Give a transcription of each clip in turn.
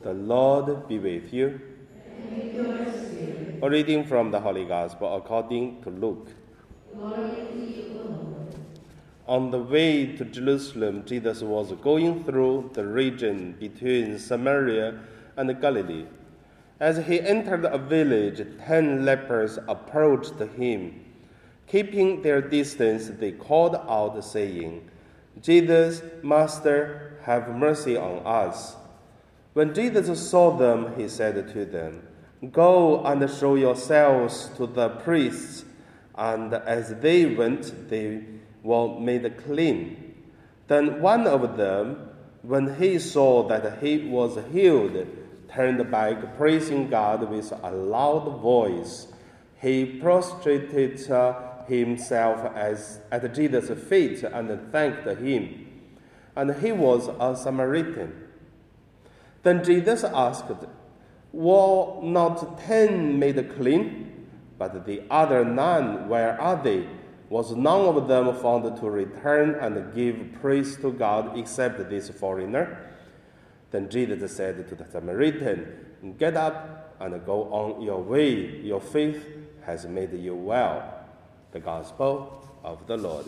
The Lord be with you. A reading from the Holy Gospel according to Luke. On the way to Jerusalem, Jesus was going through the region between Samaria and Galilee. As he entered a village, ten lepers approached him. Keeping their distance, they called out, saying, Jesus, Master, have mercy on us. When Jesus saw them, he said to them, Go and show yourselves to the priests. And as they went, they were made clean. Then one of them, when he saw that he was healed, turned back, praising God with a loud voice. He prostrated himself as, at Jesus' feet and thanked him. And he was a Samaritan. Then Jesus asked, Were not ten made clean? But the other nine, where are they? Was none of them found to return and give praise to God except this foreigner? Then Jesus said to the Samaritan, Get up and go on your way. Your faith has made you well. The Gospel of the Lord.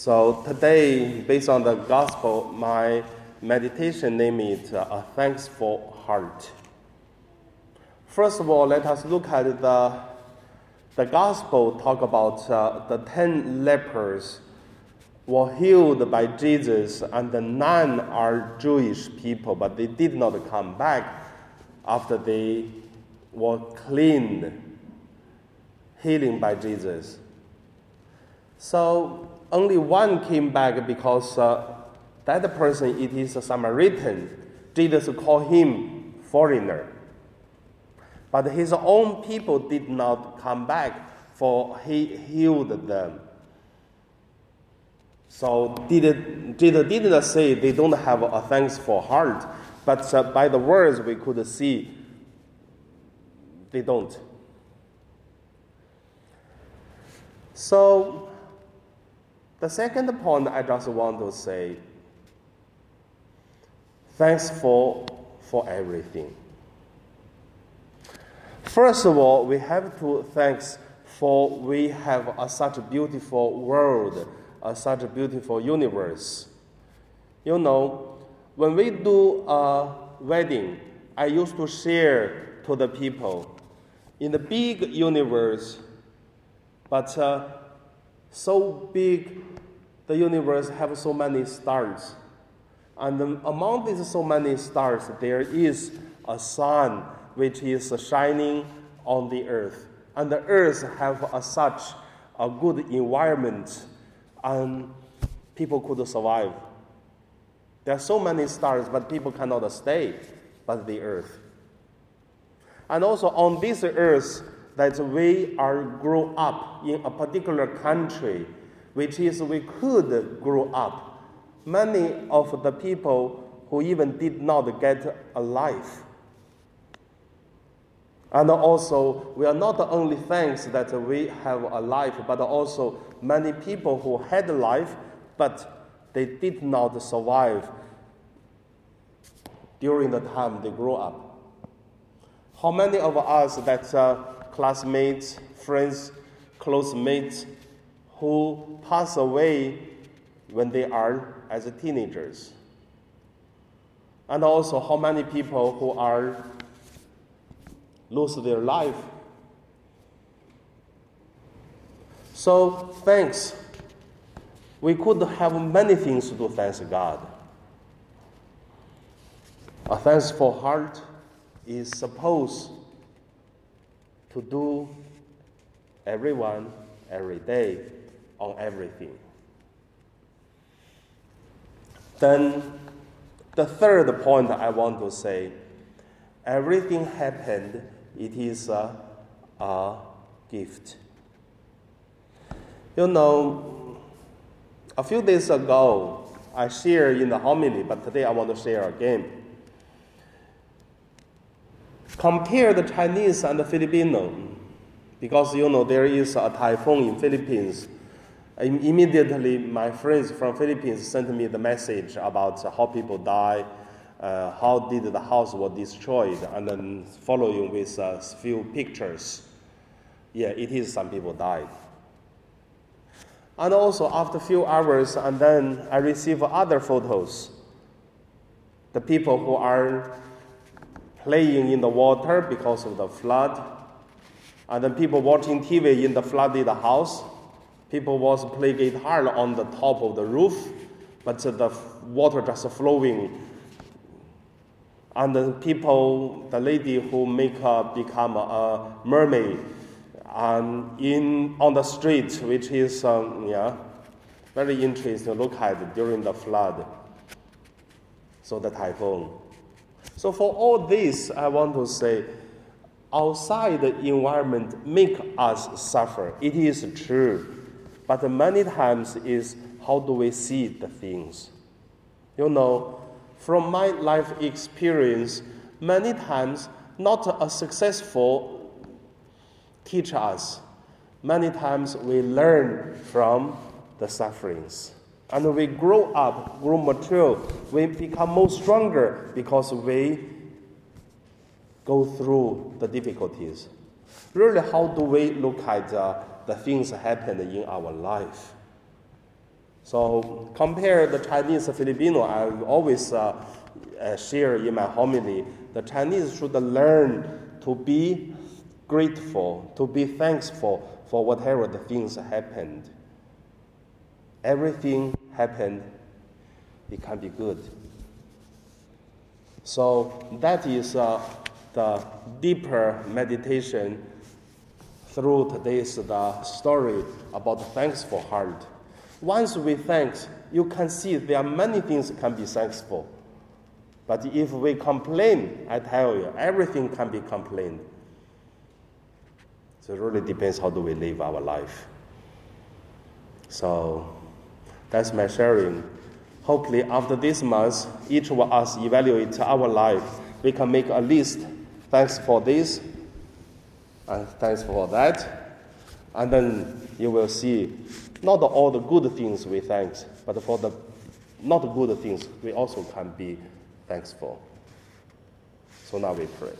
So today, based on the Gospel, my meditation name is uh, a thankful heart. First of all, let us look at the the Gospel talk about uh, the ten lepers were healed by Jesus, and the nine are Jewish people, but they did not come back after they were cleaned, healing by Jesus. So only one came back because uh, that person it is a Samaritan. Jesus called him foreigner. But his own people did not come back, for he healed them. So did, Jesus didn't say they don't have a thankful heart, but uh, by the words we could see they don't. So the second point I just want to say thanks for, for everything. First of all, we have to thanks for we have a, such a beautiful world, a, such a beautiful universe. You know, when we do a wedding, I used to share to the people in the big universe, but uh, so big, the universe have so many stars, and among these so many stars, there is a sun which is shining on the earth. And the earth have a, such a good environment and people could survive. There are so many stars, but people cannot stay but the earth. And also on this earth, that we are grow up in a particular country, which is we could grow up. Many of the people who even did not get a life and also, we are not only thanks that we have a life, but also many people who had a life, but they did not survive during the time they grew up. How many of us that uh, classmates, friends, close mates who pass away when they are as teenagers? And also, how many people who are lose their life. So, thanks. We could have many things to do, thanks God. A thankful heart is supposed to do everyone, every day, on everything. Then, the third point I want to say everything happened it is a, a gift. You know, a few days ago, I shared in the homily, but today I want to share again. Compare the Chinese and the Filipino. because you know there is a typhoon in Philippines. Immediately, my friends from Philippines sent me the message about how people die, uh, how did the house was destroyed, and then following with a few pictures. Yeah, it is some people died. And also after a few hours, and then I receive other photos. The people who are playing in the water because of the flood, and then people watching TV in the flooded house. People was playing guitar on the top of the roof, but the water just flowing. And the people, the lady who make her become a mermaid, and in on the street, which is um, yeah, very interesting to look at during the flood. So the typhoon. So for all this, I want to say, outside the environment make us suffer. It is true, but many times is how do we see the things? You know, from my life experience, many times not a successful teach us. Many times we learn from the sufferings. And we grow up, grow mature, we become more stronger because we go through the difficulties. Really, how do we look at uh, the things that happen in our life? So compare the Chinese and Filipino. I always uh, uh, share in my homily. The Chinese should learn to be grateful, to be thankful for whatever the things happened. Everything happened, it can be good. So that is uh, the deeper meditation through today's the story about thankful heart. Once we thank, you can see there are many things can be thankful. But if we complain, I tell you, everything can be complained. So it really depends how do we live our life. So that's my sharing. Hopefully, after this month, each of us evaluate our life. We can make a list. Thanks for this, and thanks for that. And then you will see not all the good things we thank, but for the not good things we also can be thankful. So now we pray.